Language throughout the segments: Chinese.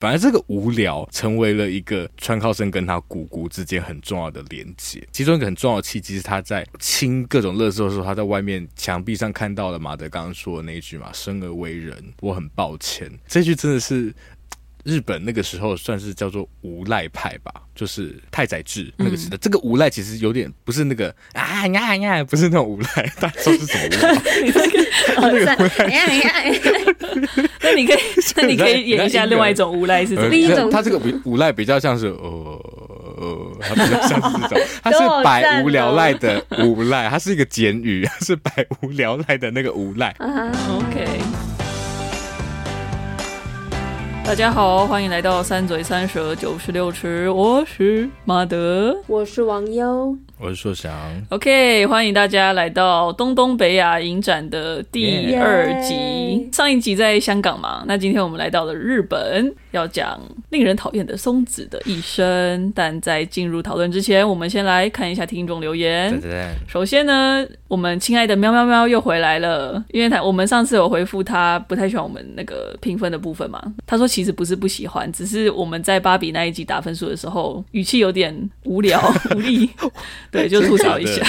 反正这个无聊成为了一个川靠生跟他姑姑之间很重要的连接。其中一个很重要的契机是他在清各种垃圾的时候，他在外面墙壁上看到了马德刚刚说的那一句嘛：“生而为人，我很抱歉。”这句真的是。日本那个时候算是叫做无赖派吧，就是太宰治那个时代。嗯、这个无赖其实有点不是那个啊呀呀，不是那种无赖，大家说是什么无赖？你这个 那个无赖呀呀，那你可以，那你可以演一下另外一种无赖是什么？另一种，他这个无赖比较像是呃呃，他比较像是这种，他是百无聊赖的无赖，他是一个简语，他是百无聊赖的那个无赖。Uh OK。大家好，欢迎来到三嘴三舌九十六尺。我是马德，我是王优。我是硕翔，OK，欢迎大家来到东东北亚影展的第二集。上一集在香港嘛，那今天我们来到了日本，要讲令人讨厌的松子的一生。但在进入讨论之前，我们先来看一下听众留言。对对对。首先呢，我们亲爱的喵喵喵又回来了，因为他我们上次有回复他不太喜欢我们那个评分的部分嘛，他说其实不是不喜欢，只是我们在芭比那一集打分数的时候语气有点无聊无力。对，就吐槽一下，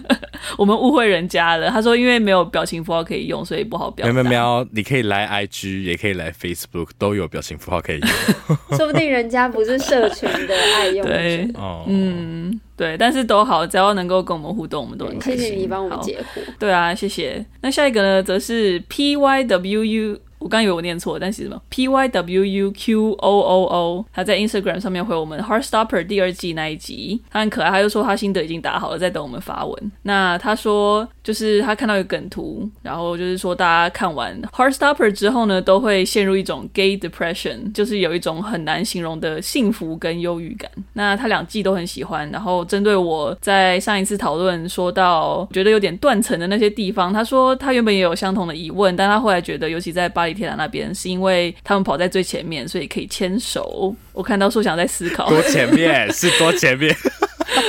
我们误会人家了。他说，因为没有表情符号可以用，所以不好表达。喵喵喵，你可以来 IG，也可以来 Facebook，都有表情符号可以用。说不定人家不是社群的爱用。对，嗯，对，但是都好，只要能够跟我们互动，我们都很开心。谢谢你帮我们解惑。对啊，谢谢。那下一个呢，则是 PYWU。我刚以为我念错，但是什么 P Y W U Q O O O，他在 Instagram 上面回我们《Heartstopper》第二季那一集，他很可爱，他就说他心得已经打好了，在等我们发文。那他说就是他看到一个梗图，然后就是说大家看完《Heartstopper》之后呢，都会陷入一种 gay depression，就是有一种很难形容的幸福跟忧郁感。那他两季都很喜欢，然后针对我在上一次讨论说到觉得有点断层的那些地方，他说他原本也有相同的疑问，但他后来觉得，尤其在巴。铁塔那边是因为他们跑在最前面，所以可以牵手。我看到树想在思考，多前面是多前面，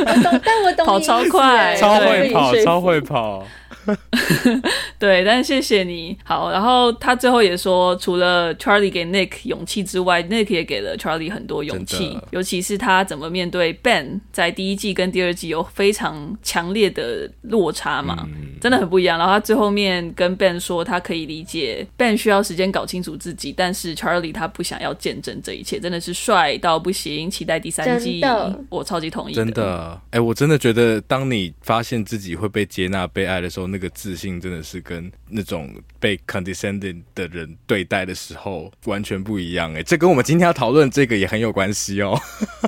我懂，但我懂跑超快，超会跑，超会跑。对，但是谢谢你。好，然后他最后也说，除了 Charlie 给 Nick 勇气之外，Nick 也给了 Charlie 很多勇气，尤其是他怎么面对 Ben，在第一季跟第二季有非常强烈的落差嘛，嗯，真的很不一样。然后他最后面跟 Ben 说，他可以理解 Ben 需要时间搞清楚自己，但是 Charlie 他不想要见证这一切，真的是帅到不行，期待第三季，我超级同意。真的，哎，我真的觉得，当你发现自己会被接纳、被爱的时候，那个自信真的是跟那种被 condescending 的人对待的时候完全不一样哎，这跟我们今天要讨论这个也很有关系哦。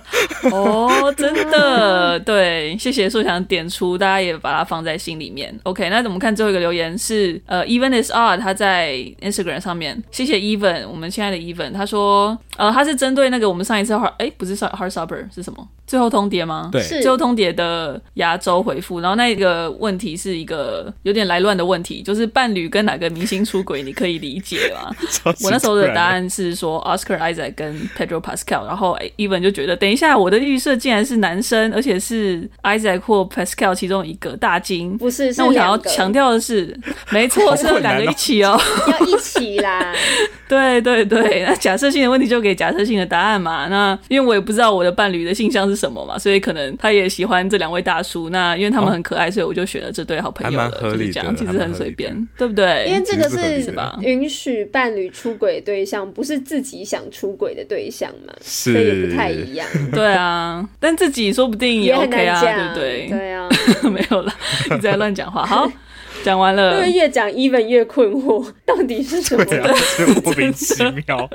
哦，真的，对，谢谢说想点出，大家也把它放在心里面。OK，那我们看最后一个留言是呃，Even is odd，他在 Instagram 上面，谢谢 Even，我们亲爱的 Even，他说呃，他是针对那个我们上一次 Heart，哎，不是 Heartstopper 是什么？最后通牒吗？对，最后通牒的亚洲回复，然后那个问题是一个有点来乱的问题，就是伴侣跟哪个明星出轨，你可以理解吗？我那时候的答案是说 Oscar Isaac 跟 Pedro Pascal，然后 Even 就觉得，等一下我的预设竟然是男生，而且是 Isaac 或 Pascal 其中一个大金，不是？是那我想要强调的是，没错，是两个一起哦，要一起啦。对对对，那假设性的问题就给假设性的答案嘛。那因为我也不知道我的伴侣的性向是。什么嘛？所以可能他也喜欢这两位大叔。那因为他们很可爱，哦、所以我就选了这对好朋友了。合理就是这样，其实很随便，对不对？因为这个是允许伴侣出轨对象，不是自己想出轨的对象嘛，是，所以也不太一样。对啊，但自己说不定也 OK 啊，对不对？对啊，没有了，你在乱讲话。好。讲完了，因为越讲 Even 越困惑，到底是什么？对啊，莫名其妙。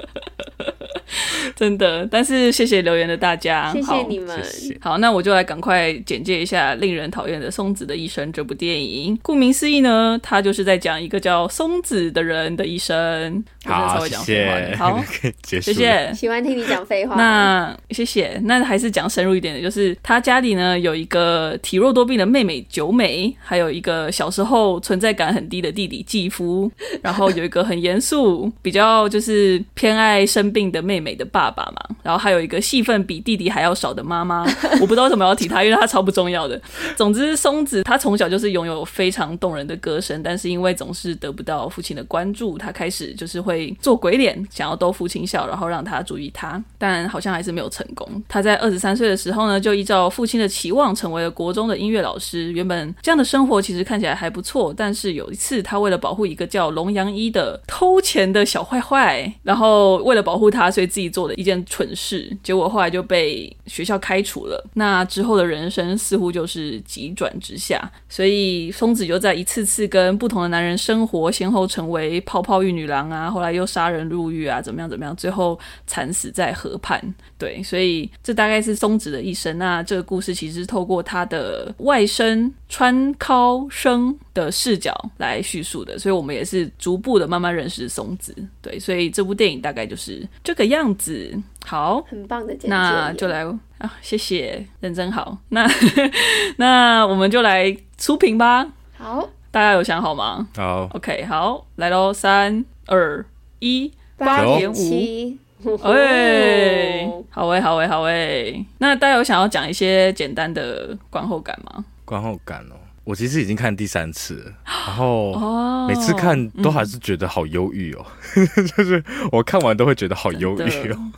真的。但是谢谢留言的大家，谢谢你们。好，那我就来赶快简介一下《令人讨厌的松子的一生》这部电影。顾名思义呢，它就是在讲一个叫松子的人的一生。好，我稍微讲废话谢谢。好，谢谢。喜欢听你讲废话。那谢谢。那还是讲深入一点的，就是他家里呢有一个体弱多病的妹妹久美，还有一个小时候存在感很低的弟弟继夫，然后有一个很严肃、比较就是偏爱生病的妹妹妹的爸爸嘛，然后还有一个戏份比弟弟还要少的妈妈。我不知道为什么要提他，因为他超不重要的。总之，松子他从小就是拥有非常动人的歌声，但是因为总是得不到父亲的关注，他开始就是会做鬼脸，想要逗父亲笑，然后让他注意他，但好像还是没有成功。他在二十三岁的时候呢，就依照父亲的期望成为了国中的音乐老师。原本这样的生活其实看起来还不错，但是有一次他为了保护一个叫龙洋一的偷钱的小坏坏，然后为了保护他，所以自己做的一件蠢事，结果后来就被学校开除了。那之后的人生似乎就是急转直下，所以松子就在一次次跟不同的男人生活，先后成为泡泡浴女郎啊，后来又杀人入狱啊，怎么样怎么样，最后惨死在河畔。对，所以这大概是松子的一生。那这个故事其实是透过他的外甥川尻生的视角来叙述的，所以我们也是逐步的慢慢认识松子。对，所以这部电影大概就是这个样子。好，很棒的简介，那就来啊，谢谢，认真好。那那我们就来出评吧。好，大家有想好吗？好，OK，好，来喽，三二一，八点五。哎、哦，好诶，好诶，好诶。那大家有想要讲一些简单的观后感吗？观后感哦，我其实已经看第三次了，然后每次看都还是觉得好忧郁哦，嗯、就是我看完都会觉得好忧郁哦。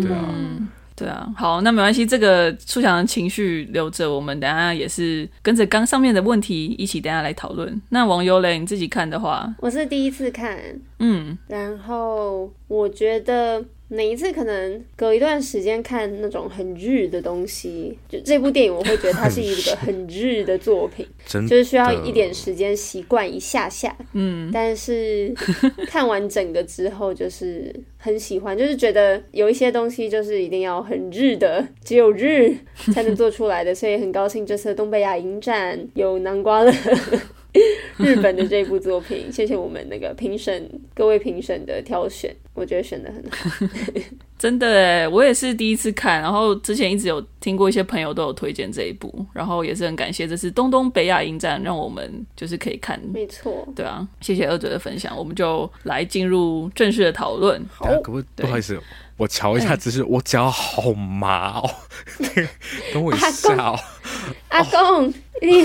对啊。嗯对啊，好，那没关系，这个出场的情绪留着，我们等下也是跟着刚上面的问题一起等下来讨论。那王优嘞，你自己看的话，我是第一次看，嗯，然后我觉得。每一次可能隔一段时间看那种很日的东西，就这部电影我会觉得它是一个很日的作品，就是需要一点时间习惯一下下。嗯，但是 看完整个之后就是很喜欢，就是觉得有一些东西就是一定要很日的，只有日才能做出来的，所以很高兴这次东北亚影展有南瓜了。日本的这部作品，谢谢我们那个评审各位评审的挑选，我觉得选的很好。真的哎，我也是第一次看，然后之前一直有听过一些朋友都有推荐这一部，然后也是很感谢这次东东北亚影展让我们就是可以看。没错，对啊，谢谢二嘴的分享，我们就来进入正式的讨论。好，可不不好意思，我瞧一下姿势，我脚好麻哦，等我一下哦，阿公。你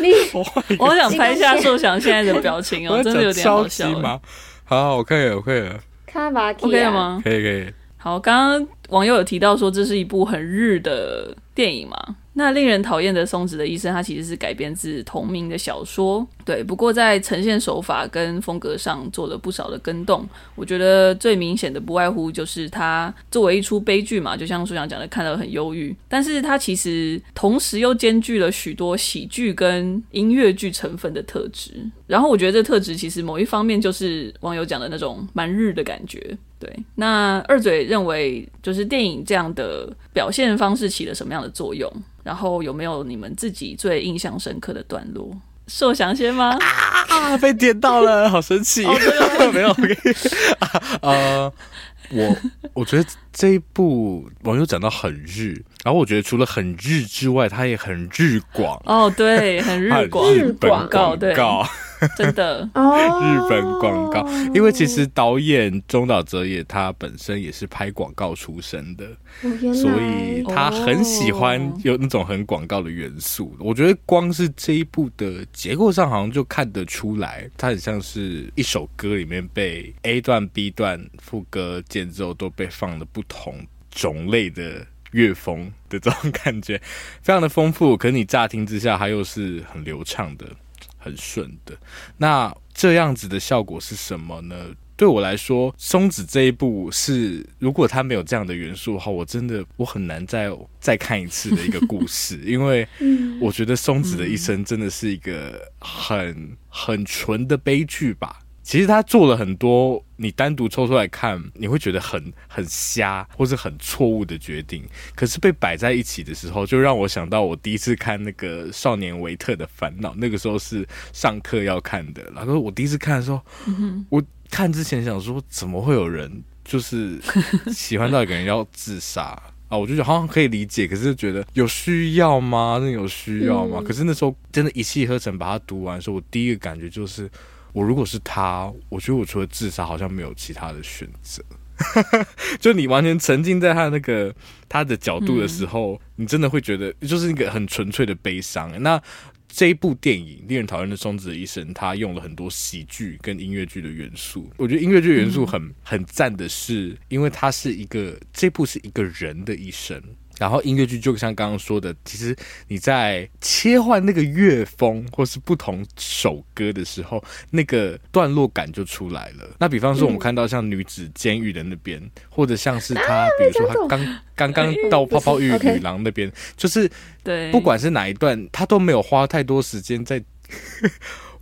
你，我好想拍一下寿祥现在的表情哦，真的有点好笑。好，好，我可以了，我可以了。卡巴基，OK 了吗？可以，可以。好，刚刚网友有提到说这是一部很日的电影嘛？那令人讨厌的松子的一生，它其实是改编自同名的小说，对。不过在呈现手法跟风格上做了不少的更动。我觉得最明显的不外乎就是它作为一出悲剧嘛，就像书想讲的，看到很忧郁。但是它其实同时又兼具了许多喜剧跟音乐剧成分的特质。然后我觉得这特质其实某一方面就是网友讲的那种蛮日的感觉。对。那二嘴认为，就是电影这样的表现方式起了什么样的作用？然后有没有你们自己最印象深刻的段落？受想先吗？啊，被点到了，好生气！哦、没有，呃，我我觉得这一部网友讲到很日，然后我觉得除了很日之外，它也很日广。哦，对，很日广，日广告，对。真的哦日本广告，因为其实导演中岛哲也他本身也是拍广告出身的，所以他很喜欢有那种很广告的元素。我觉得光是这一部的结构上，好像就看得出来，它很像是一首歌里面被 A 段、B 段副歌间奏都被放了不同种类的乐风的这种感觉，非常的丰富。可是你乍听之下，它又是很流畅的。很顺的，那这样子的效果是什么呢？对我来说，松子这一部是，如果他没有这样的元素的话，我真的我很难再再看一次的一个故事，因为我觉得松子的一生真的是一个很很纯的悲剧吧。其实他做了很多，你单独抽出来看，你会觉得很很瞎，或是很错误的决定。可是被摆在一起的时候，就让我想到我第一次看那个《少年维特的烦恼》，那个时候是上课要看的。然后我第一次看的时候，嗯、我看之前想说，怎么会有人就是喜欢到一个人要自杀啊？我就觉得好像可以理解，可是觉得有需要吗？那有需要吗？嗯、可是那时候真的一气呵成把它读完的时候，我第一个感觉就是。我如果是他，我觉得我除了自杀，好像没有其他的选择。就你完全沉浸在他那个他的角度的时候，你真的会觉得就是一个很纯粹的悲伤。那这一部电影《令人讨厌的松子的一生》，他用了很多喜剧跟音乐剧的元素。我觉得音乐剧元素很、很赞的是，因为它是一个这部是一个人的一生。然后音乐剧就像刚刚说的，其实你在切换那个乐风或是不同首歌的时候，那个段落感就出来了。那比方说，我们看到像女子监狱的那边，嗯、或者像是他，比如说他刚刚刚到泡泡浴女郎那边，就是对，不管是哪一段，他都没有花太多时间在。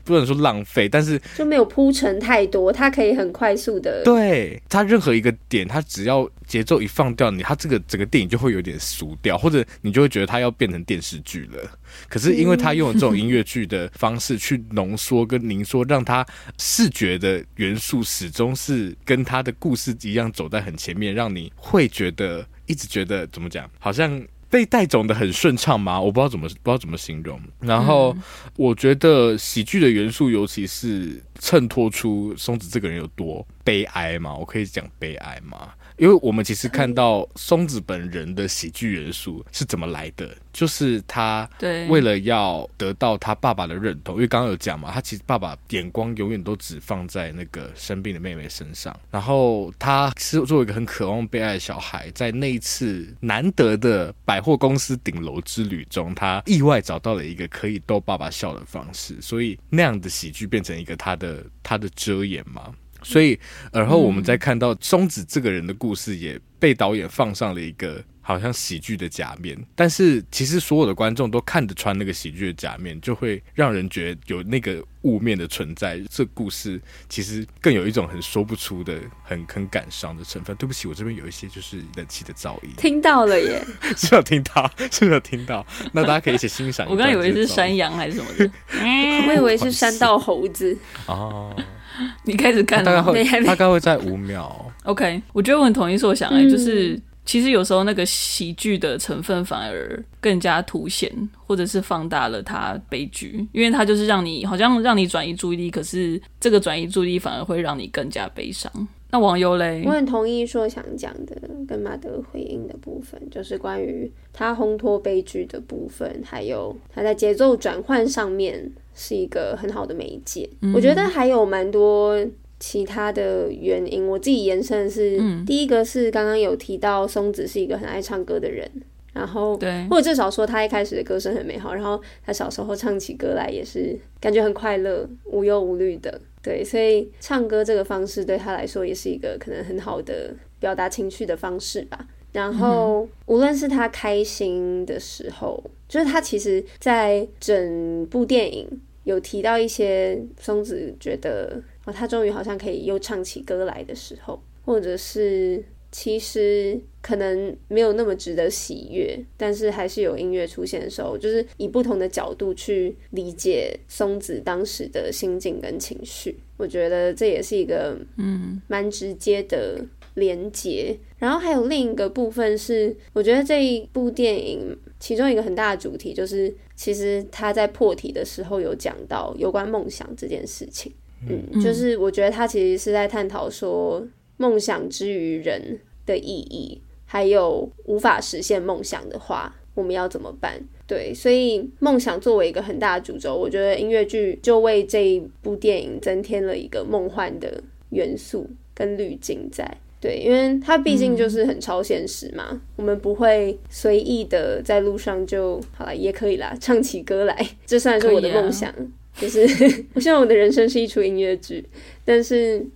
不能说浪费，但是就没有铺陈太多，它可以很快速的。对，它任何一个点，它只要节奏一放掉，你它这个整个电影就会有点俗掉，或者你就会觉得它要变成电视剧了。可是因为它用了这种音乐剧的方式去浓缩跟凝缩，让它视觉的元素始终是跟它的故事一样走在很前面，让你会觉得一直觉得怎么讲，好像。被带走的很顺畅吗？我不知道怎么不知道怎么形容。然后我觉得喜剧的元素，尤其是衬托出松子这个人有多悲哀嘛。我可以讲悲哀吗？因为我们其实看到松子本人的喜剧元素是怎么来的，就是他为了要得到他爸爸的认同，因为刚刚有讲嘛，他其实爸爸眼光永远都只放在那个生病的妹妹身上，然后他是作为一个很渴望被爱的小孩，在那一次难得的百货公司顶楼之旅中，他意外找到了一个可以逗爸爸笑的方式，所以那样的喜剧变成一个他的他的遮掩嘛。所以，而后我们再看到松子这个人的故事，也被导演放上了一个好像喜剧的假面。但是，其实所有的观众都看得穿那个喜剧的假面，就会让人觉得有那个雾面的存在。这故事其实更有一种很说不出的、很很感伤的成分。对不起，我这边有一些就是冷气的噪音，听到了耶，是有听到，是有听到。那大家可以一起欣赏。我刚以为是山羊还是什么的，我以为是山道猴子哦。你开始看了，大概会大概会在五秒。OK，我觉得我很同意是我想哎，就是其实有时候那个喜剧的成分反而更加凸显，或者是放大了它悲剧，因为它就是让你好像让你转移注意力，可是这个转移注意力反而会让你更加悲伤。那网友嘞，我很同意说想讲的跟马德回应的部分，就是关于他烘托悲剧的部分，还有他在节奏转换上面。是一个很好的媒介，嗯、我觉得还有蛮多其他的原因。我自己延伸的是，嗯、第一个是刚刚有提到松子是一个很爱唱歌的人，然后对，或者至少说他一开始的歌声很美好，然后他小时候唱起歌来也是感觉很快乐、无忧无虑的，对，所以唱歌这个方式对他来说也是一个可能很好的表达情绪的方式吧。然后，无论是他开心的时候，就是他其实，在整部电影有提到一些松子觉得哦，他终于好像可以又唱起歌来的时候，或者是其实可能没有那么值得喜悦，但是还是有音乐出现的时候，就是以不同的角度去理解松子当时的心境跟情绪，我觉得这也是一个嗯蛮直接的。连接，然后还有另一个部分是，我觉得这一部电影其中一个很大的主题就是，其实他在破题的时候有讲到有关梦想这件事情。嗯，就是我觉得他其实是在探讨说，梦想之于人的意义，还有无法实现梦想的话，我们要怎么办？对，所以梦想作为一个很大的主轴，我觉得音乐剧就为这一部电影增添了一个梦幻的元素跟滤镜在。对，因为它毕竟就是很超现实嘛，嗯、我们不会随意的在路上就好了，也可以啦，唱起歌来，这算是我的梦想。啊、就是 我希望我的人生是一出音乐剧，但是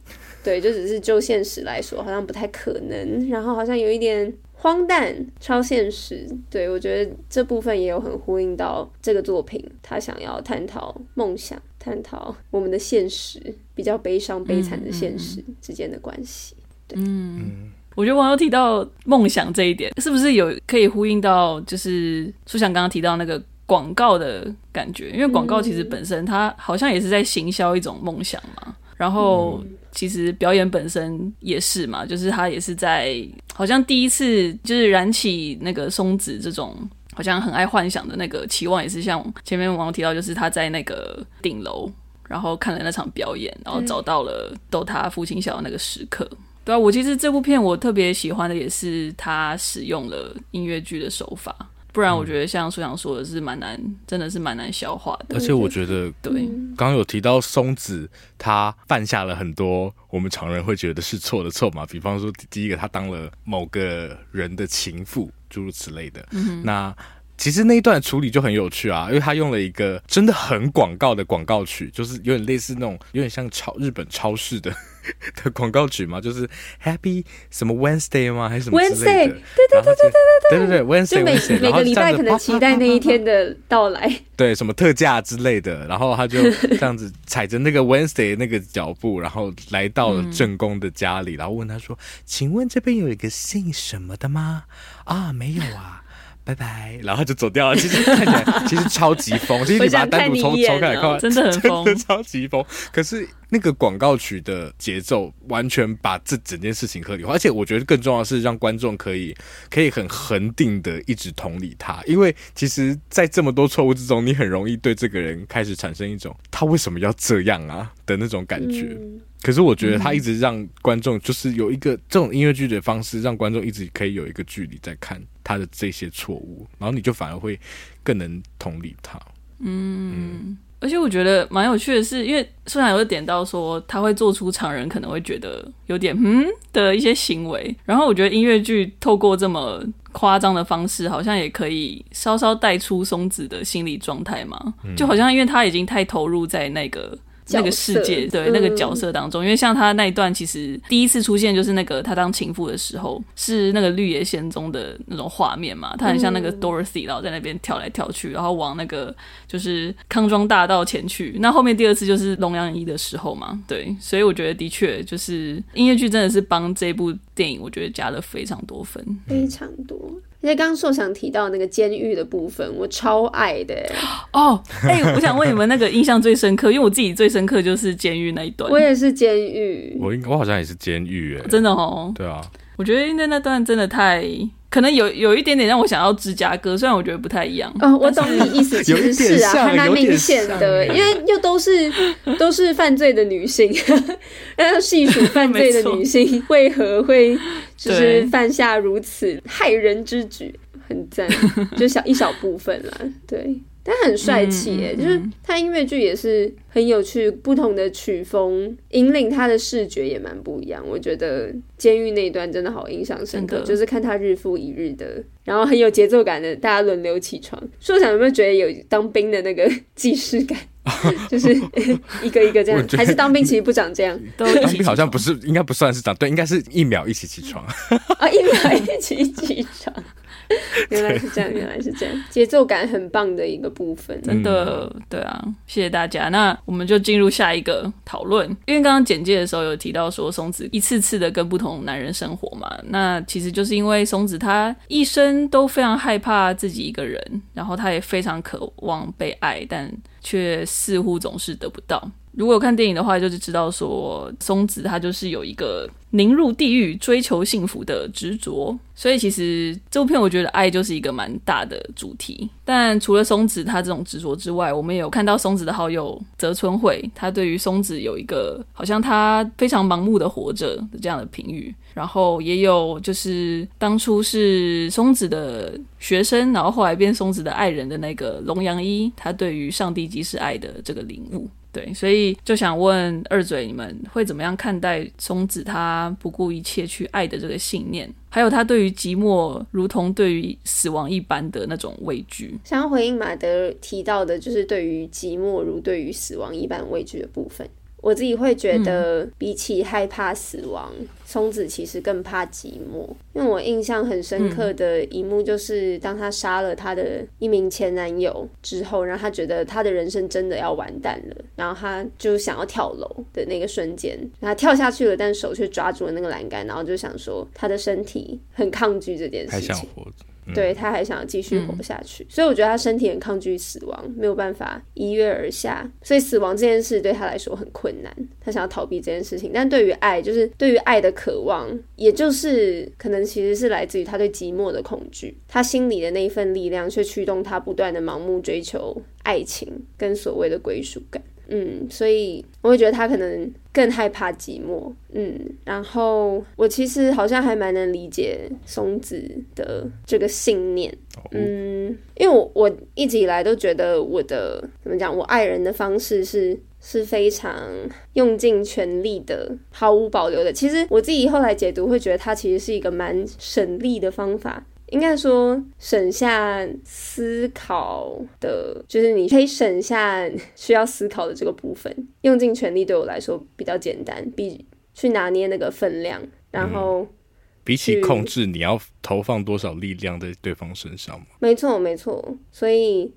对，就只是就现实来说，好像不太可能，然后好像有一点荒诞、超现实。对，我觉得这部分也有很呼应到这个作品，他想要探讨梦想。探讨我们的现实比较悲伤、悲惨的现实之间的关系。对，嗯，我觉得网友提到梦想这一点，是不是有可以呼应到，就是初想刚刚提到那个广告的感觉？因为广告其实本身它好像也是在行销一种梦想嘛。然后其实表演本身也是嘛，就是他也是在好像第一次就是燃起那个松子这种好像很爱幻想的那个期望，也是像前面网友提到，就是他在那个顶楼，然后看了那场表演，然后找到了逗他父亲笑的那个时刻。对啊，我其实这部片我特别喜欢的也是他使用了音乐剧的手法。不然我觉得像苏阳说的是蛮难，真的是蛮难消化的。而且我觉得，对，刚刚有提到松子，他犯下了很多我们常人会觉得是错的错嘛，比方说第一个他当了某个人的情妇，诸如此类的。嗯、那其实那一段处理就很有趣啊，因为他用了一个真的很广告的广告曲，就是有点类似那种有点像超日本超市的。的广告曲嘛，就是 Happy 什么 Wednesday 吗？还是什么 Wednesday？对对对对对对对对对 Wednesday，每每个礼拜可能期待那一天的到来。对，什么特价之类的，然后他就这样子踩着那个 Wednesday 那个脚步，然后来到了正宫的家里，然后问他说：“请问这边有一个姓什么的吗？”啊，没有啊。拜拜，然后就走掉了。其实看起来其实超级疯，其实你把它单独抽抽开来看，真的很疯，超级疯。可是那个广告曲的节奏完全把这整件事情合理化，而且我觉得更重要的是让观众可以可以很恒定的一直同理他，因为其实，在这么多错误之中，你很容易对这个人开始产生一种他为什么要这样啊的那种感觉。嗯可是我觉得他一直让观众就是有一个这种音乐剧的方式，让观众一直可以有一个距离在看他的这些错误，然后你就反而会更能同理他。嗯，嗯，而且我觉得蛮有趣的是，因为虽然有点到说他会做出常人可能会觉得有点嗯的一些行为，然后我觉得音乐剧透过这么夸张的方式，好像也可以稍稍带出松子的心理状态嘛，就好像因为他已经太投入在那个。那个世界，对、嗯、那个角色当中，因为像他那一段，其实第一次出现就是那个他当情妇的时候，是那个绿野仙踪的那种画面嘛，他很像那个 Dorothy，然后在那边跳来跳去，然后往那个就是康庄大道前去。那后面第二次就是龙阳一的时候嘛，对，所以我觉得的确就是音乐剧真的是帮这部电影，我觉得加了非常多分，非常多。因为刚刚受想提到那个监狱的部分，我超爱的哦。哎、欸，我想问你们那个印象最深刻，因为我自己最深刻就是监狱那一段。我也是监狱，我应我好像也是监狱，哎，真的哦。对啊，我觉得因为那段真的太可能有有一点点让我想到芝加哥，虽然我觉得不太一样。哦，我懂你意思，其实是啊，还蛮明显的，因为又都是 都是犯罪的女性，要细数犯罪的女性为何会。就是犯下如此害人之举，很赞，就小一小部分啦，对，但很帅气耶，就是他音乐剧也是很有趣，不同的曲风引领他的视觉也蛮不一样。我觉得监狱那一段真的好印象深刻，就是看他日复一日的，然后很有节奏感的，大家轮流起床。硕想有没有觉得有当兵的那个既视感？就是一个一个这样，还是当兵其实不长这样。当兵好像不是，应该不算是长，对，应该是一秒一起起床。啊，一秒一起起床。原来是这样，原来是这样，节奏感很棒的一个部分，真的，对啊，谢谢大家。那我们就进入下一个讨论，因为刚刚简介的时候有提到说松子一次次的跟不同男人生活嘛，那其实就是因为松子她一生都非常害怕自己一个人，然后她也非常渴望被爱，但却似乎总是得不到。如果看电影的话，就是知道说松子她就是有一个宁入地狱追求幸福的执着，所以其实这部片我觉得爱就是一个蛮大的主题。但除了松子她这种执着之外，我们也有看到松子的好友泽村惠，他对于松子有一个好像他非常盲目的活着的这样的评语。然后也有就是当初是松子的学生，然后后来变松子的爱人的那个龙阳一，他对于上帝即是爱的这个领悟。对，所以就想问二嘴，你们会怎么样看待松子她不顾一切去爱的这个信念？还有她对于寂寞如同对于死亡一般的那种畏惧？想要回应马德提到的，就是对于寂寞如对于死亡一般畏惧的部分。我自己会觉得，比起害怕死亡，嗯、松子其实更怕寂寞。因为我印象很深刻的一幕，就是当她杀了她的一名前男友之后，然后他觉得她的人生真的要完蛋了，然后她就想要跳楼的那个瞬间，他跳下去了，但手却抓住了那个栏杆，然后就想说她的身体很抗拒这件事情。对，他还想要继续活下去，嗯、所以我觉得他身体很抗拒死亡，没有办法一跃而下，所以死亡这件事对他来说很困难。他想要逃避这件事情，但对于爱，就是对于爱的渴望，也就是可能其实是来自于他对寂寞的恐惧，他心里的那一份力量却驱动他不断的盲目追求爱情跟所谓的归属感。嗯，所以我会觉得他可能更害怕寂寞。嗯，然后我其实好像还蛮能理解松子的这个信念。嗯，因为我我一直以来都觉得我的怎么讲，我爱人的方式是是非常用尽全力的，毫无保留的。其实我自己后来解读会觉得，他其实是一个蛮省力的方法。应该说，省下思考的，就是你可以省下需要思考的这个部分，用尽全力对我来说比较简单，比去拿捏那个分量，然后、嗯、比起控制你要投放多少力量在对方身上吗？没错，没错，所以。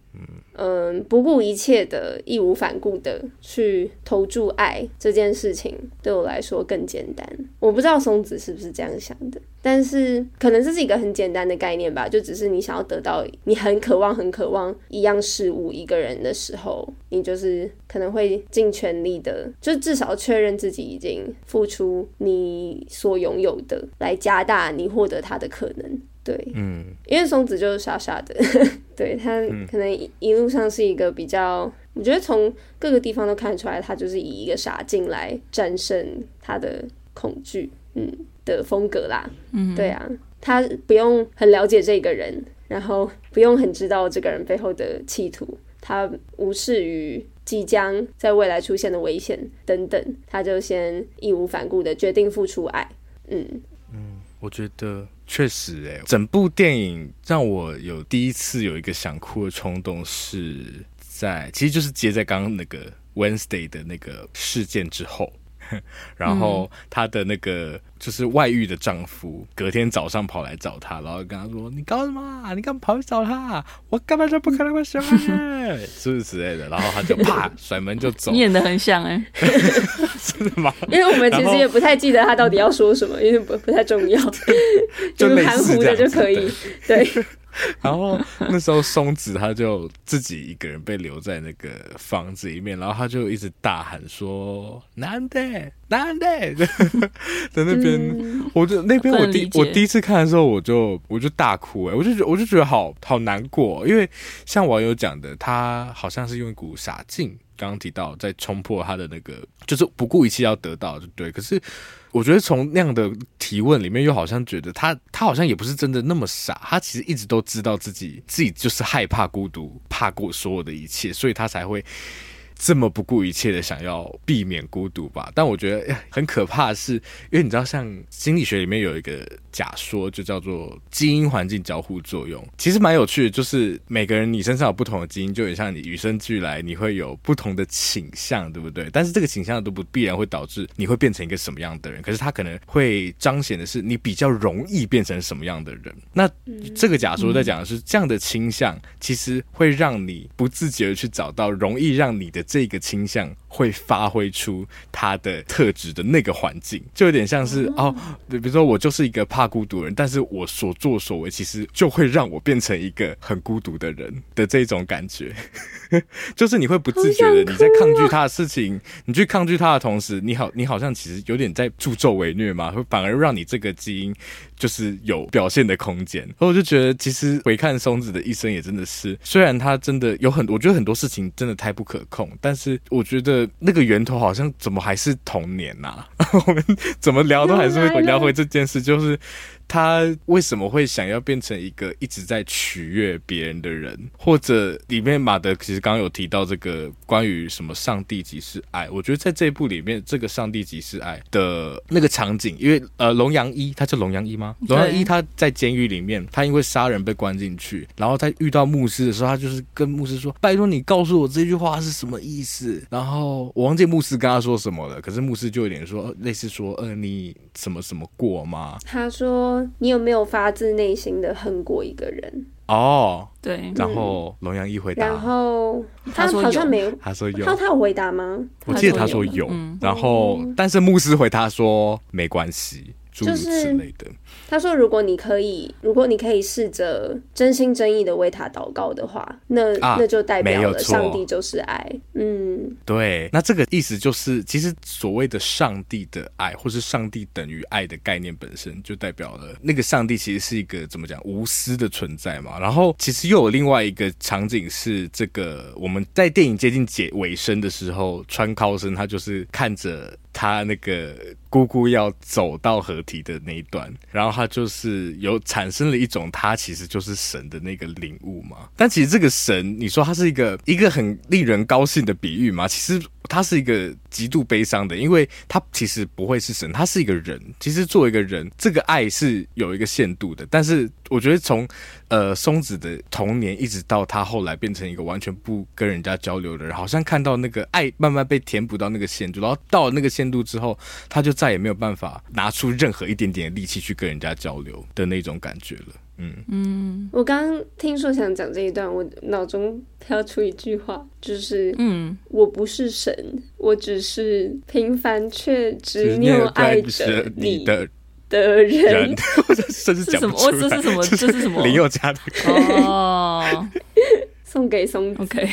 嗯，不顾一切的、义无反顾的去投注爱这件事情，对我来说更简单。我不知道松子是不是这样想的，但是可能这是一个很简单的概念吧。就只是你想要得到，你很渴望、很渴望一样事物、一个人的时候，你就是可能会尽全力的，就至少确认自己已经付出你所拥有的，来加大你获得它的可能。对，嗯，因为松子就是傻傻的，对，他可能一路上是一个比较，嗯、我觉得从各个地方都看出来，他就是以一个傻劲来战胜他的恐惧，嗯的风格啦，嗯，对啊，他不用很了解这个人，然后不用很知道这个人背后的企图，他无视于即将在未来出现的危险等等，他就先义无反顾的决定付出爱，嗯。嗯，我觉得。确实，哎，整部电影让我有第一次有一个想哭的冲动，是在其实就是接在刚刚那个 Wednesday 的那个事件之后。然后她的那个就是外遇的丈夫，隔天早上跑来找她，然后跟她说：“你搞什么？你干嘛跑去找他？我根本就不可能会喜欢你，是不是之类的？”然后她就啪甩门就走。你演的很像哎，真的吗？因为我们其实也不太记得她到底要说什么，因为不不太重要，就是含糊的就可以。对。然后那时候松子他就自己一个人被留在那个房子里面，然后他就一直大喊说：“难得，难得！” 在那边，嗯、我就那边我第我，我第一次看的时候，我就我就大哭哎，我就觉我就觉得好好难过，因为像网友讲的，他好像是用一股傻劲，刚刚提到在冲破他的那个，就是不顾一切要得到，就对，可是。我觉得从那样的提问里面，又好像觉得他他好像也不是真的那么傻，他其实一直都知道自己自己就是害怕孤独，怕过所有的一切，所以他才会。这么不顾一切的想要避免孤独吧，但我觉得很可怕的是，因为你知道，像心理学里面有一个假说，就叫做基因环境交互作用，其实蛮有趣的。就是每个人你身上有不同的基因，就很像你与生俱来，你会有不同的倾向，对不对？但是这个倾向都不必然会导致你会变成一个什么样的人，可是它可能会彰显的是你比较容易变成什么样的人。那这个假说在讲的是这样的倾向，其实会让你不自觉的去找到容易让你的。这个倾向会发挥出他的特质的那个环境，就有点像是哦，比如说我就是一个怕孤独的人，但是我所作所为其实就会让我变成一个很孤独的人的这种感觉，就是你会不自觉的你在抗拒他的事情，你去抗拒他的同时，你好，你好像其实有点在助纣为虐嘛，会反而让你这个基因就是有表现的空间。所以我就觉得，其实回看松子的一生也真的是，虽然他真的有很多，我觉得很多事情真的太不可控。但是我觉得那个源头好像怎么还是童年呐、啊？我们怎么聊都还是会聊回这件事，就是他为什么会想要变成一个一直在取悦别人的人？或者里面马德其实刚刚有提到这个关于什么上帝即是爱，我觉得在这一部里面，这个上帝即是爱的那个场景，因为呃龙阳一他叫龙阳一吗？龙阳一他在监狱里面，他因为杀人被关进去，然后他遇到牧师的时候，他就是跟牧师说：“拜托你告诉我这句话是什么意思。”然后我忘记牧师跟他说什么了，可是牧师就有点说类似说：“呃，你什么什么过吗？”他说：“你有没有发自内心的恨过一个人？”哦，对。然后龙阳一回答，然后他好像没有，他说有，他他有回答吗？我记得他说有，然后但是牧师回答说没关系。就是他说，如果你可以，如果你可以试着真心真意的为他祷告的话，那、啊、那就代表了上帝就是爱。嗯，对。那这个意思就是，其实所谓的上帝的爱，或是上帝等于爱的概念本身，就代表了那个上帝其实是一个怎么讲无私的存在嘛。然后，其实又有另外一个场景是，这个我们在电影接近结尾声的时候，川尻生他就是看着。他那个姑姑要走到合体的那一段，然后他就是有产生了一种他其实就是神的那个领悟嘛。但其实这个神，你说他是一个一个很令人高兴的比喻嘛？其实他是一个极度悲伤的，因为他其实不会是神，他是一个人。其实作为一个人，这个爱是有一个限度的。但是我觉得从呃松子的童年一直到他后来变成一个完全不跟人家交流的人，好像看到那个爱慢慢被填补到那个限度，然后到了那个限度之后，他就再也没有办法拿出任何一点点力气去跟人家交流的那种感觉了。嗯。嗯，我刚刚听说想讲这一段，我脑中飘出一句话，就是嗯，我不是神，我只是平凡却执拗爱着你的的人。这是什么？这是什么？这是什么？林宥嘉的歌哦。送给松子，OK，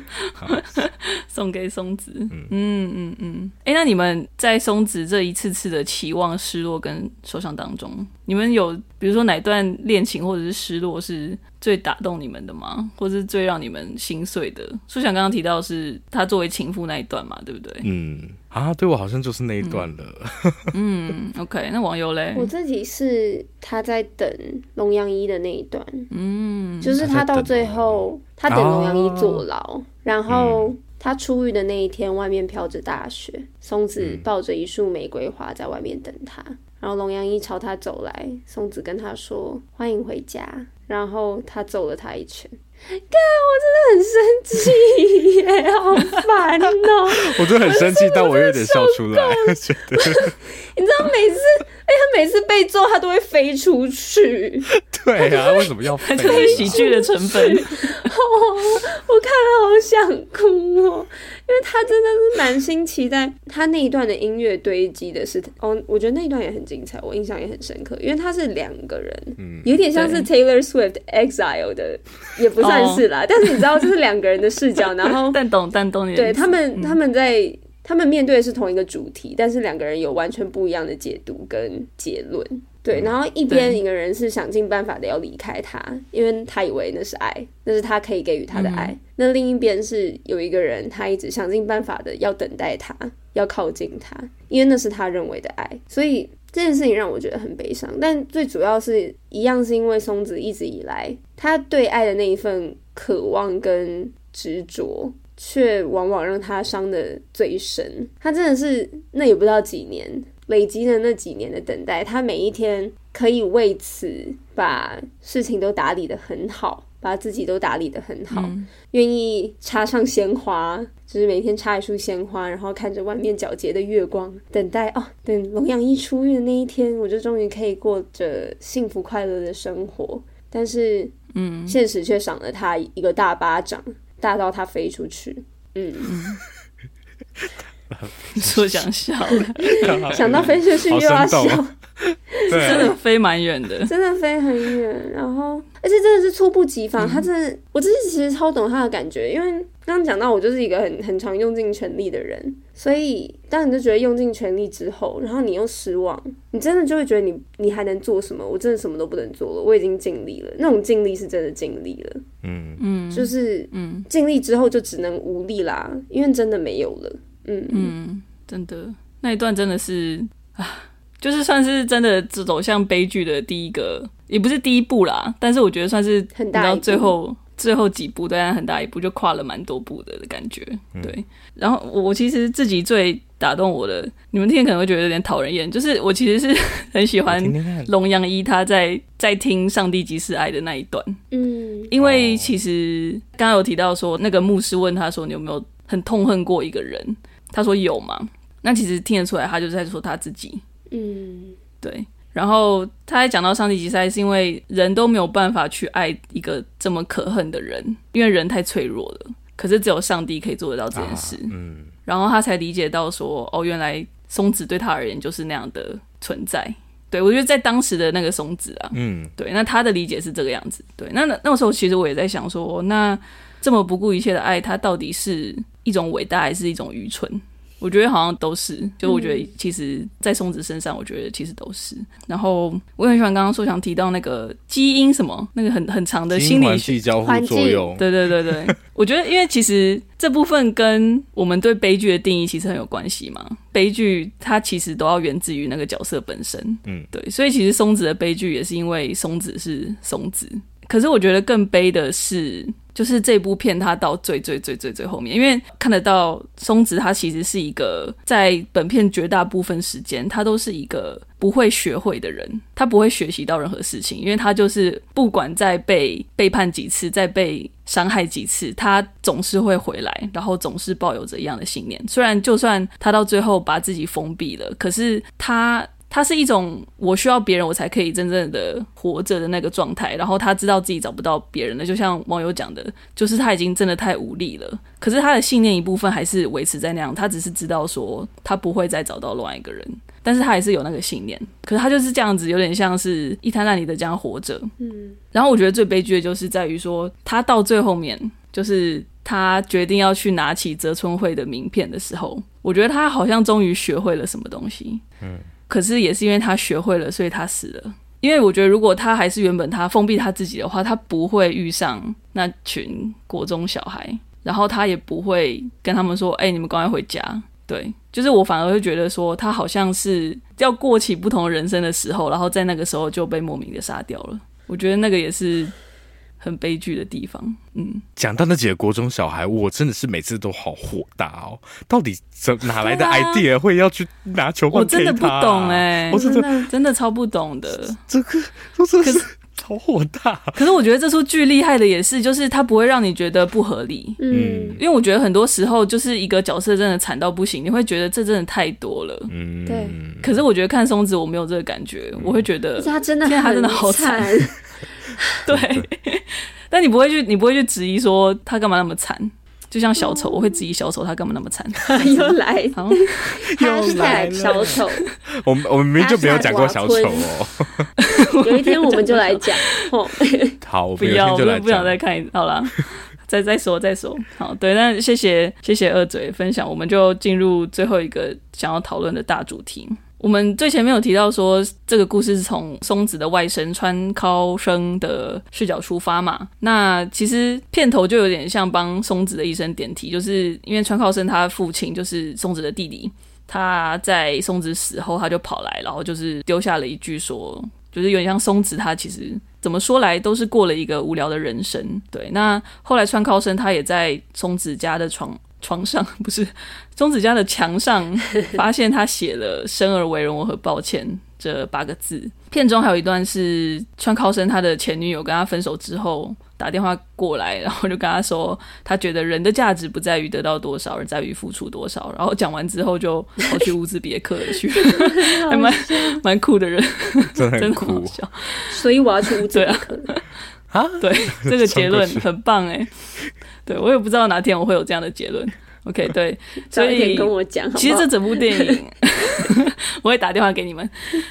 送给松子，嗯。嗯嗯，哎、欸，那你们在松子这一次次的期望、失落跟受伤当中，你们有比如说哪段恋情或者是失落是最打动你们的吗？或是最让你们心碎的？苏想刚刚提到是他作为情妇那一段嘛，对不对？嗯。啊，对我好像就是那一段了。嗯，嗯，OK，那网友嘞？我自己是他在等龙阳一的那一段。嗯，就是他到最后，他等龙阳一坐牢，啊、然后他出狱的那一天，外面飘着大雪，松子抱着一束玫瑰花在外面等他，然后龙阳一朝他走来，松子跟他说：“欢迎回家。”然后他揍了他一拳。干，我真的很生气耶，好烦哦、喔！我真的很生气，但我有点笑出来，觉得你知道每次，哎，他每次被揍，他都会飞出去。对啊，为什么要飞？这是喜剧的成分。哦，我看了好想哭哦。因为他真的是满心期待，他那一段的音乐堆积的是哦，我觉得那一段也很精彩，我印象也很深刻。因为他是两个人，嗯，有点像是 Taylor Swift Exile 的，也不算是啦。但是你知道，这是两个人的视角，然后但懂但懂你对他们，他们在他们面对的是同一个主题，但是两个人有完全不一样的解读跟结论。对，然后一边一个人是想尽办法的要离开他，因为他以为那是爱，那是他可以给予他的爱。嗯、那另一边是有一个人，他一直想尽办法的要等待他，要靠近他，因为那是他认为的爱。所以这件事情让我觉得很悲伤。但最主要是一样，是因为松子一直以来他对爱的那一份渴望跟执着，却往往让他伤得最深。他真的是那也不知道几年。累积的那几年的等待，他每一天可以为此把事情都打理得很好，把自己都打理得很好，愿、嗯、意插上鲜花，就是每天插一束鲜花，然后看着外面皎洁的月光，等待哦，等龙阳一出狱的那一天，我就终于可以过着幸福快乐的生活。但是，嗯，现实却赏了他一个大巴掌，大到他飞出去。嗯。说想笑，想到飞出去又要笑，真的飞蛮远的，真的飞很远。然后，而且真的是猝不及防。嗯、他真的，我自己其实超懂他的感觉，因为刚刚讲到我就是一个很很常用尽全力的人，所以当你就觉得用尽全力之后，然后你又失望，你真的就会觉得你你还能做什么？我真的什么都不能做了，我已经尽力了。那种尽力是真的尽力了，嗯嗯，就是嗯，尽力之后就只能无力啦，因为真的没有了。嗯嗯，真的那一段真的是啊，就是算是真的走向悲剧的第一个，也不是第一步啦，但是我觉得算是很大。到最后最后几步，当然很大一步，就跨了蛮多步的的感觉。对，嗯、然后我其实自己最打动我的，你们听可能会觉得有点讨人厌，就是我其实是很喜欢龙洋一他在在听上帝即是爱的那一段。嗯，因为其实刚刚有提到说，那个牧师问他说：“你有没有很痛恨过一个人？”他说：“有吗？”那其实听得出来，他就是在说他自己。嗯，对。然后他还讲到上帝即是爱，是因为人都没有办法去爱一个这么可恨的人，因为人太脆弱了。可是只有上帝可以做得到这件事。啊、嗯。然后他才理解到说，哦，原来松子对他而言就是那样的存在。对，我觉得在当时的那个松子啊，嗯，对，那他的理解是这个样子。对，那那个时候其实我也在想说，那这么不顾一切的爱，他到底是一种伟大，还是一种愚蠢？我觉得好像都是，就我觉得其实，在松子身上，我觉得其实都是。然后我很喜欢刚刚说想提到那个基因什么，那个很很长的心理学交互作用。对对对对，我觉得因为其实这部分跟我们对悲剧的定义其实很有关系嘛。悲剧它其实都要源自于那个角色本身。嗯，对，所以其实松子的悲剧也是因为松子是松子。可是我觉得更悲的是。就是这部片，它到最最最最最后面，因为看得到松子，他其实是一个在本片绝大部分时间，他都是一个不会学会的人，他不会学习到任何事情，因为他就是不管再被背叛几次，再被伤害几次，他总是会回来，然后总是抱有着一样的信念。虽然就算他到最后把自己封闭了，可是他。他是一种我需要别人，我才可以真正的活着的那个状态。然后他知道自己找不到别人了，就像网友讲的，就是他已经真的太无力了。可是他的信念一部分还是维持在那样，他只是知道说他不会再找到另外一个人，但是他还是有那个信念。可是他就是这样子，有点像是一滩烂泥的这样活着。嗯。然后我觉得最悲剧的就是在于说，他到最后面，就是他决定要去拿起泽村会的名片的时候，我觉得他好像终于学会了什么东西。嗯。可是也是因为他学会了，所以他死了。因为我觉得，如果他还是原本他封闭他自己的话，他不会遇上那群国中小孩，然后他也不会跟他们说：“哎、你们赶快回家。”对，就是我反而会觉得说，他好像是要过起不同人生的时候，然后在那个时候就被莫名的杀掉了。我觉得那个也是。很悲剧的地方，嗯，讲到那几个国中小孩，我真的是每次都好火大哦！到底怎哪来的 idea 会要去拿球棒？我真的不懂哎，我真的真的超不懂的。这个都是可是好火大。可是我觉得这出剧厉害的也是，就是它不会让你觉得不合理，嗯，因为我觉得很多时候就是一个角色真的惨到不行，你会觉得这真的太多了，嗯，对。可是我觉得看松子我没有这个感觉，我会觉得他真的他真的好惨。对，但你不会去，你不会去质疑说他干嘛那么惨？就像小丑，我会质疑小丑他干嘛那么惨？又来，又来小丑。我们我们明明就没有讲过小丑哦。有一天我们就来讲。好，不要，我不想再看。好了，再再说再说。好，对，那谢谢谢谢二嘴分享，我们就进入最后一个想要讨论的大主题。我们最前面有提到说，这个故事是从松子的外甥川尻生的视角出发嘛。那其实片头就有点像帮松子的一生点题，就是因为川尻生他父亲就是松子的弟弟，他在松子死后他就跑来，然后就是丢下了一句说，就是有点像松子他其实怎么说来都是过了一个无聊的人生。对，那后来川尻生他也在松子家的床。床上 不是钟子家的墙上，发现他写了“生而为人，我很抱歉”这八个字。片中还有一段是川尻生他的前女友跟他分手之后打电话过来，然后就跟他说，他觉得人的价值不在于得到多少，而在于付出多少。然后讲完之后就跑去乌兹别克了去，还蛮蛮酷的人，真的很酷，真的好笑。所以我要去乌兹别克啊！对，这个结论很棒哎。对，我也不知道哪天我会有这样的结论。OK，对，所以跟我讲，其实这整部电影，我会打电话给你们。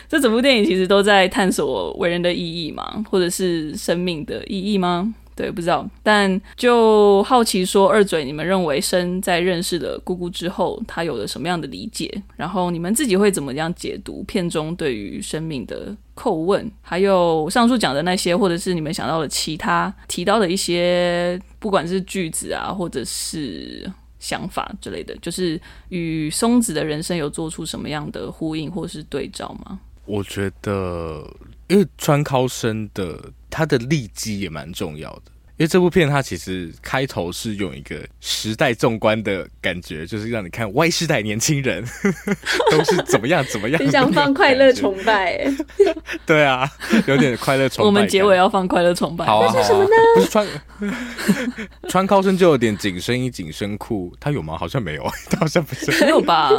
这整部电影其实都在探索为人的意义嘛，或者是生命的意义吗？对，不知道。但就好奇说，二嘴，你们认为生在认识了姑姑之后，他有了什么样的理解？然后你们自己会怎么样解读片中对于生命的叩问？还有上述讲的那些，或者是你们想到的其他提到的一些。不管是句子啊，或者是想法之类的，就是与松子的人生有做出什么样的呼应或是对照吗？我觉得，因为川尻生的他的利基也蛮重要的。因为这部片它其实开头是用一个时代纵观的感觉，就是让你看 Y 世代年轻人 都是怎么样怎么样。你想放快乐崇拜？对啊，有点快乐崇拜。我们结尾要放快乐崇拜。好啊，那是什么呢？不是川川尻生就有点紧身衣、紧身裤，他有吗？好像没有，他好像不是。没有吧？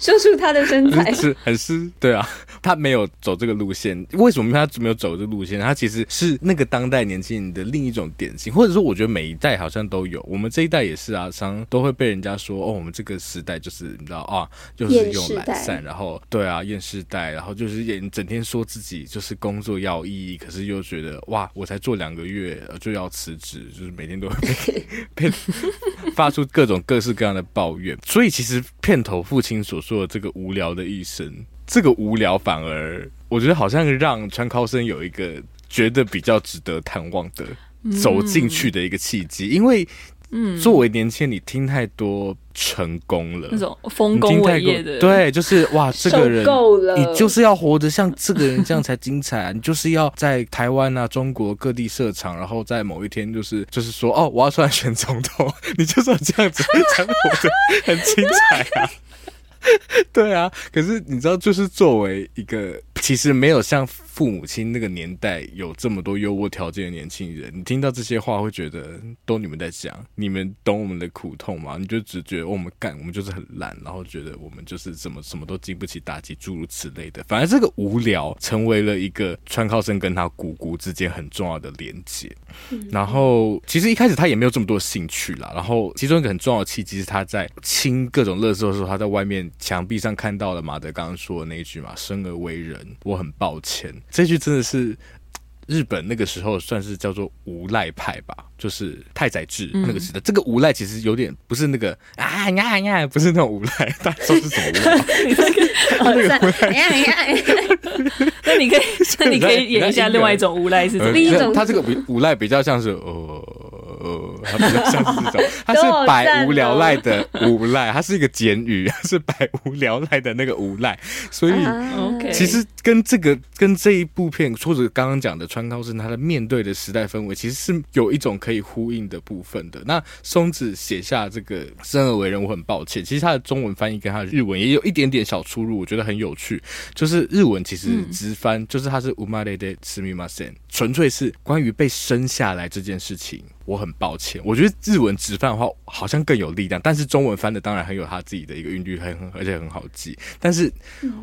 说出他的身材是很湿。对啊，他没有走这个路线。为什么他没有走这个路线？他其实是那个当代年轻人的另一种典型。或者说，我觉得每一代好像都有，我们这一代也是啊，常常都会被人家说哦，我们这个时代就是你知道啊，就是用懒散，然后对啊，厌世代，然后就是也整天说自己就是工作要意义，可是又觉得哇，我才做两个月就要辞职，就是每天都会被 被发出各种各式各样的抱怨。所以其实片头父亲所说的这个无聊的一生，这个无聊反而我觉得好像让川尻生有一个觉得比较值得探望的。走进去的一个契机，因为，嗯，作为年轻人，你听太多成功了，那种丰功伟业的，对，就是哇，这个人你就是要活得像这个人这样才精彩啊！你就是要在台湾啊、中国各地设厂，然后在某一天就是就是说，哦，我要出来选总统，你就是要这样子才活得很精彩啊！对啊，可是你知道，就是作为一个其实没有像。父母亲那个年代有这么多优渥条件的年轻人，你听到这些话会觉得都你们在讲，你们懂我们的苦痛吗？你就只觉得我们干，我们就是很烂，然后觉得我们就是怎么什么都经不起打击，诸如此类的。反而这个无聊成为了一个川靠生跟他姑姑之间很重要的连接。然后其实一开始他也没有这么多兴趣啦。然后其中一个很重要的契机是他在清各种垃圾的时候，他在外面墙壁上看到了马德刚刚说的那一句嘛：“生而为人，我很抱歉。”这句真的是日本那个时候算是叫做无赖派吧，就是太宰治那个时代。嗯、这个无赖其实有点不是那个啊呀呀，不是那种无赖，大家说是什么无赖？那个无赖，那你可以，那你可以演一下另外一种无赖是怎么？另一种，他这个无赖比较像是呃。呃，他比较像是这种，他是百无聊赖的无赖，他是一个简语，他是百无聊赖的那个无赖，所以其实跟这个跟这一部片或者刚刚讲的川尻生他的面对的时代氛围，其实是有一种可以呼应的部分的。那松子写下这个生而为人，我很抱歉，其实他的中文翻译跟他的日文也有一点点小出入，我觉得很有趣。就是日文其实直翻就是他是生まれてすみません，纯粹是关于被生下来这件事情。 我很抱歉，我觉得日文直翻的话好像更有力量，但是中文翻的当然很有他自己的一个韵律，很很而且很好记。但是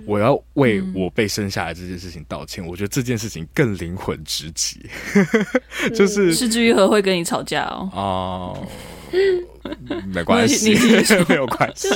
我要为我被生下来这件事情道歉，我觉得这件事情更灵魂直击，就是是枝裕和会跟你吵架哦。哦，没关系，没有关系，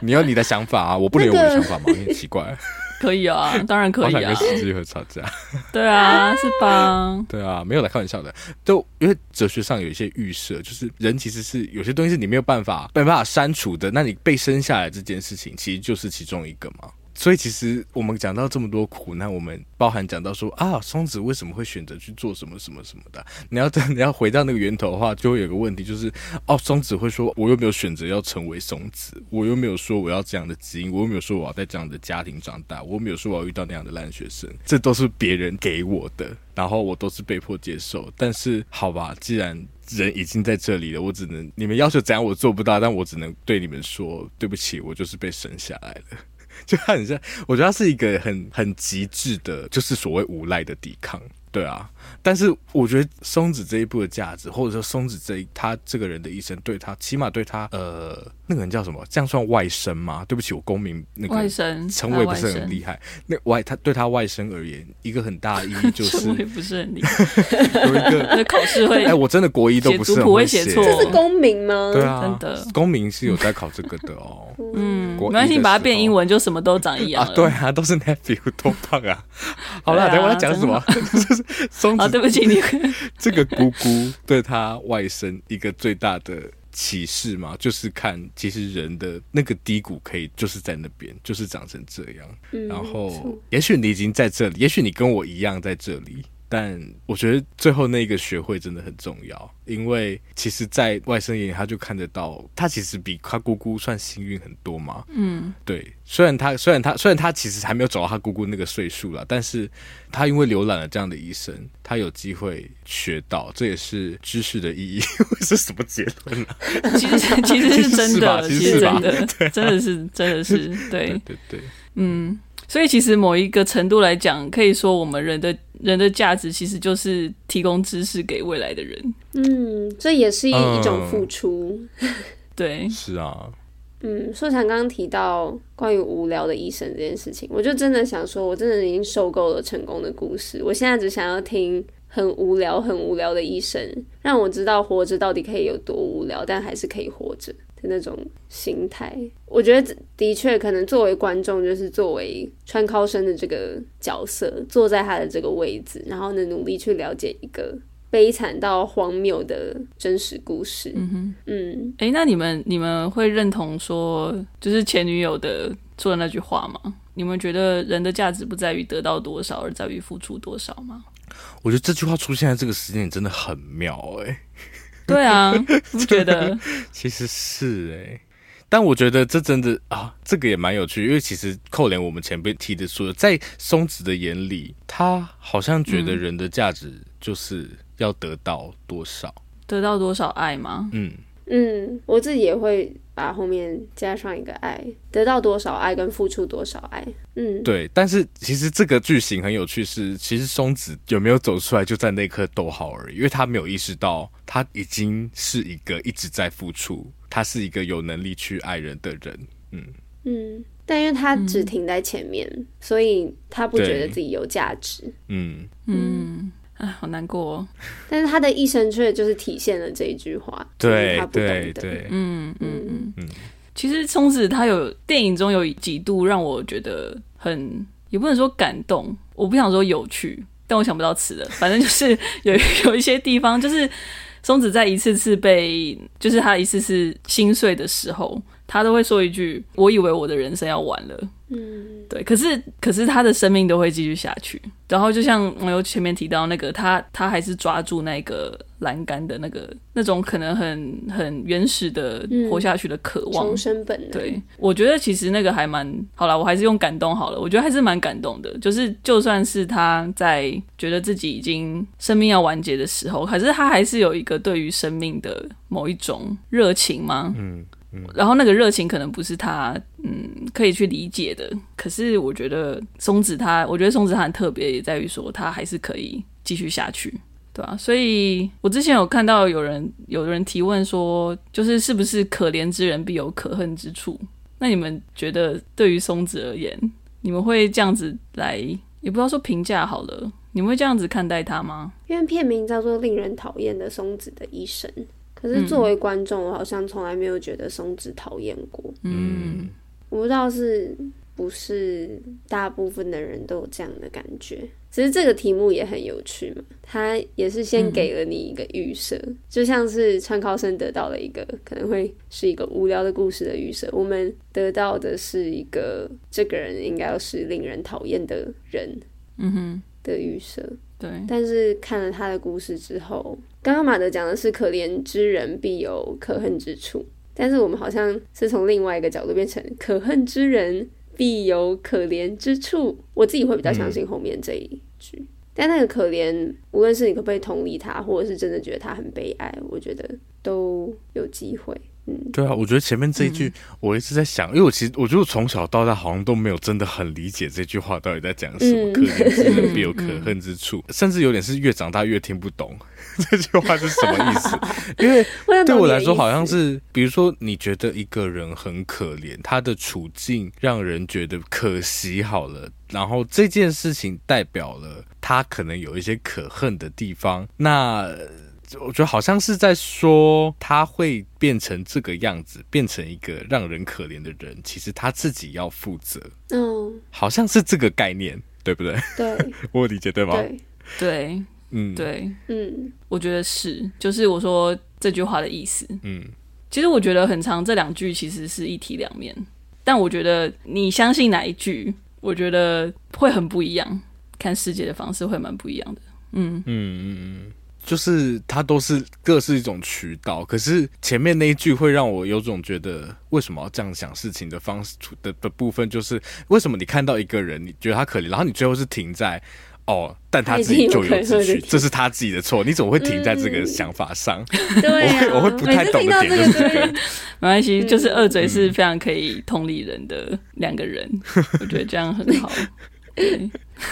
你有你的想法啊，我不能有我的想法吗？有点奇怪。可以啊，当然可以啊。跟是枝裕和吵架。对啊，是吧？对啊，没有来开玩笑的。就因为哲学上有一些预设，就是人其实是有些东西是你没有办法没办法删除的。那你被生下来这件事情，其实就是其中一个嘛。所以其实我们讲到这么多苦难，我们包含讲到说啊，松子为什么会选择去做什么什么什么的？你要等你要回到那个源头的话，就会有个问题，就是哦，松子会说，我又没有选择要成为松子，我又没有说我要这样的基因，我又没有说我要在这样的家庭长大，我又没有说我要遇到那样的烂学生，这都是别人给我的，然后我都是被迫接受。但是好吧，既然人已经在这里了，我只能你们要求怎样我做不到，但我只能对你们说对不起，我就是被生下来了。就他很像，我觉得他是一个很很极致的，就是所谓无赖的抵抗，对啊。但是我觉得松子这一部的价值，或者说松子这一他这个人的一生，对他起码对他呃那个人叫什么？这样算外甥吗？对不起，我公民那个外甥称谓不是很厉害。那外他对他外甥而言，一个很大的意义 就是不是很厉害。有一个那考试会 哎，我真的国一都不是很会写错，这是公民吗？对啊，真的公民是有在考这个的哦。嗯，没关系，你把它变英文就什么都长一样啊。对啊，都是 nephew 多棒啊！好了，等我要讲什么？就是松子。对不起，你这个姑姑对他外甥一个最大的启示嘛，就是看其实人的那个低谷可以就是在那边，就是长成这样。然后，也许你已经在这里，也许你跟我一样在这里。但我觉得最后那个学会真的很重要，因为其实，在外甥眼里，他就看得到，他其实比他姑姑算幸运很多嘛。嗯，对。虽然他，虽然他，虽然他其实还没有走到他姑姑那个岁数了，但是他因为浏览了这样的医生，他有机会学到，这也是知识的意义。是什么结论呢？其实，其实是真的，其实是真的，真的是，真的是，对，对，对，嗯。所以，其实某一个程度来讲，可以说我们人的人的价值其实就是提供知识给未来的人。嗯，这也是一一种付出。嗯、对，是啊。嗯，硕强刚刚提到关于无聊的医生这件事情，我就真的想说，我真的已经受够了成功的故事。我现在只想要听很无聊、很无聊的医生，让我知道活着到底可以有多无聊，但还是可以活着。的那种心态，我觉得的确可能作为观众，就是作为川尻生的这个角色，坐在他的这个位置，然后呢，努力去了解一个悲惨到荒谬的真实故事。嗯哼，嗯，哎、欸，那你们你们会认同说，就是前女友的说的那句话吗？你们觉得人的价值不在于得到多少，而在于付出多少吗？我觉得这句话出现在这个时间点真的很妙，欸，哎。对啊，不觉得？其实是哎、欸，但我觉得这真的啊，这个也蛮有趣，因为其实扣连我们前辈提的说，在松子的眼里，他好像觉得人的价值就是要得到多少，嗯、得到多少爱吗？嗯嗯，我自己也会。把后面加上一个爱，得到多少爱跟付出多少爱，嗯，对。但是其实这个剧情很有趣是，是其实松子有没有走出来，就在那一刻逗号而已，因为他没有意识到他已经是一个一直在付出，他是一个有能力去爱人的人，嗯。嗯。但因为他只停在前面，嗯、所以他不觉得自己有价值，嗯。嗯。嗯啊，好难过哦！但是他的一生却就是体现了这一句话，对，他不懂对，对，嗯嗯嗯嗯。其实松子他有电影中有几度让我觉得很，也不能说感动，我不想说有趣，但我想不到词了。反正就是有有一些地方，就是松子在一次次被，就是他一次次心碎的时候，他都会说一句：“我以为我的人生要完了。”嗯，对，可是可是他的生命都会继续下去。然后就像我有前面提到那个，他他还是抓住那个栏杆的那个那种可能很很原始的活下去的渴望，重生本能。对，我觉得其实那个还蛮好了，我还是用感动好了。我觉得还是蛮感动的，就是就算是他在觉得自己已经生命要完结的时候，可是他还是有一个对于生命的某一种热情吗？嗯。然后那个热情可能不是他嗯可以去理解的，可是我觉得松子他，我觉得松子他很特别，也在于说他还是可以继续下去，对吧？所以我之前有看到有人有人提问说，就是是不是可怜之人必有可恨之处？那你们觉得对于松子而言，你们会这样子来，也不知道说评价好了，你们会这样子看待他吗？因为片名叫做《令人讨厌的松子的一生》。可是作为观众，我好像从来没有觉得松子讨厌过。嗯，我不知道是不是大部分的人都有这样的感觉。其实这个题目也很有趣嘛，他也是先给了你一个预设，嗯、就像是川尻生得到了一个可能会是一个无聊的故事的预设，我们得到的是一个这个人应该要是令人讨厌的人，嗯哼的预设。对，但是看了他的故事之后。刚刚马德讲的是可怜之人必有可恨之处，但是我们好像是从另外一个角度变成可恨之人必有可怜之处。我自己会比较相信后面这一句，嗯、但那个可怜，无论是你可不可以同理他，或者是真的觉得他很悲哀，我觉得都有机会。嗯对啊，我觉得前面这一句，我一直在想，嗯、因为我其实我觉得我从小到大好像都没有真的很理解这句话到底在讲什么。嗯、可怜之人必有可恨之处，嗯、甚至有点是越长大越听不懂 这句话是什么意思。因为对我来说，好像是比如说，你觉得一个人很可怜，他的处境让人觉得可惜好了，然后这件事情代表了他可能有一些可恨的地方，那。我觉得好像是在说他会变成这个样子，变成一个让人可怜的人。其实他自己要负责，嗯，好像是这个概念，对不对？对，我理解对吗？对，对，嗯，对，嗯，我觉得是，就是我说这句话的意思。嗯，其实我觉得很长，这两句其实是一体两面，但我觉得你相信哪一句，我觉得会很不一样，看世界的方式会蛮不一样的。嗯。嗯嗯嗯。就是它都是各是一种渠道，可是前面那一句会让我有种觉得为什么要这样想事情的方式的的部分，就是为什么你看到一个人，你觉得他可怜，然后你最后是停在哦，但他自己咎由自取，这是他自己的错，你怎么会停在这个想法上？嗯、对、啊，我会我会不太懂的点就是这个，没关系，就是二嘴是非常可以同理人的两个人，嗯、我觉得这样很好。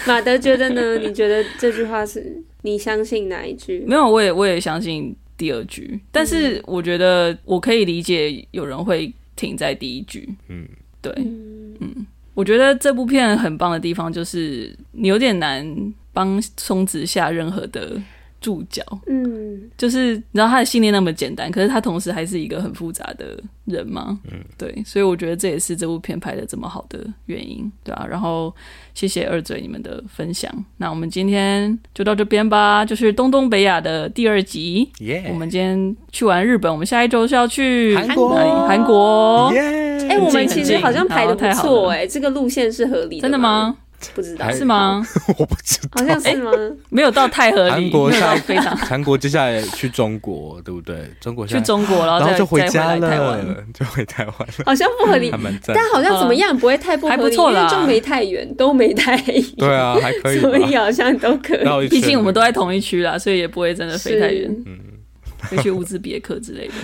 马德觉得呢？你觉得这句话是？你相信哪一句？没有，我也我也相信第二句。但是我觉得我可以理解有人会停在第一句。嗯，对，嗯，我觉得这部片很棒的地方就是你有点难帮松子下任何的。注脚，嗯，就是你知道他的信念那么简单，可是他同时还是一个很复杂的人嘛，嗯，对，所以我觉得这也是这部片拍的这么好的原因，对啊。然后谢谢二嘴你们的分享，那我们今天就到这边吧，就是东东北亚的第二集，耶。我们今天去完日本，我们下一周是要去韩国，韩国，耶。哎，我们其实好像排的不错，哎，这个路线是合理的，真的吗？不知道是吗？我不知道，好像是吗？没有到太合理。韩国下非常，韩国接下来去中国，对不对？中国去中国，然后就回家了，就回台湾了。好像不合理，但好像怎么样不会太不合理，因为就没太远，都没太远。对啊，还可以，所以好像都可以。毕竟我们都在同一区啦，所以也不会真的飞太远。会去乌兹别克之类的。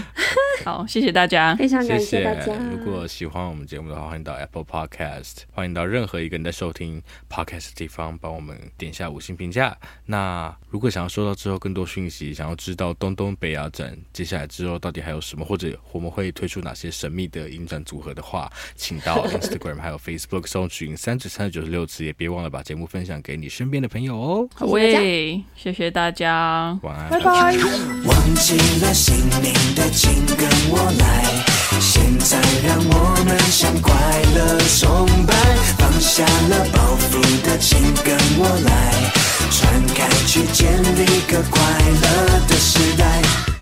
好，谢谢大家，非常感谢大家。如果喜欢我们节目的话，欢迎到 Apple Podcast，欢迎到任何一个你在收听 Podcast 的地方，帮我们点下五星评价。那如果想要收到之后更多讯息，想要知道东东北亚展接下来之后到底还有什么，或者我们会推出哪些神秘的影展组合的话，请到 Instagram 还有 Facebook 搜寻三至三十九十六次，也别忘了把节目分享给你身边的朋友哦。好喂，谢谢大家，晚安，拜拜。为了心灵的，请跟我来。现在让我们向快乐崇拜，放下了包袱的，请跟我来。传开，去建立个快乐的时代。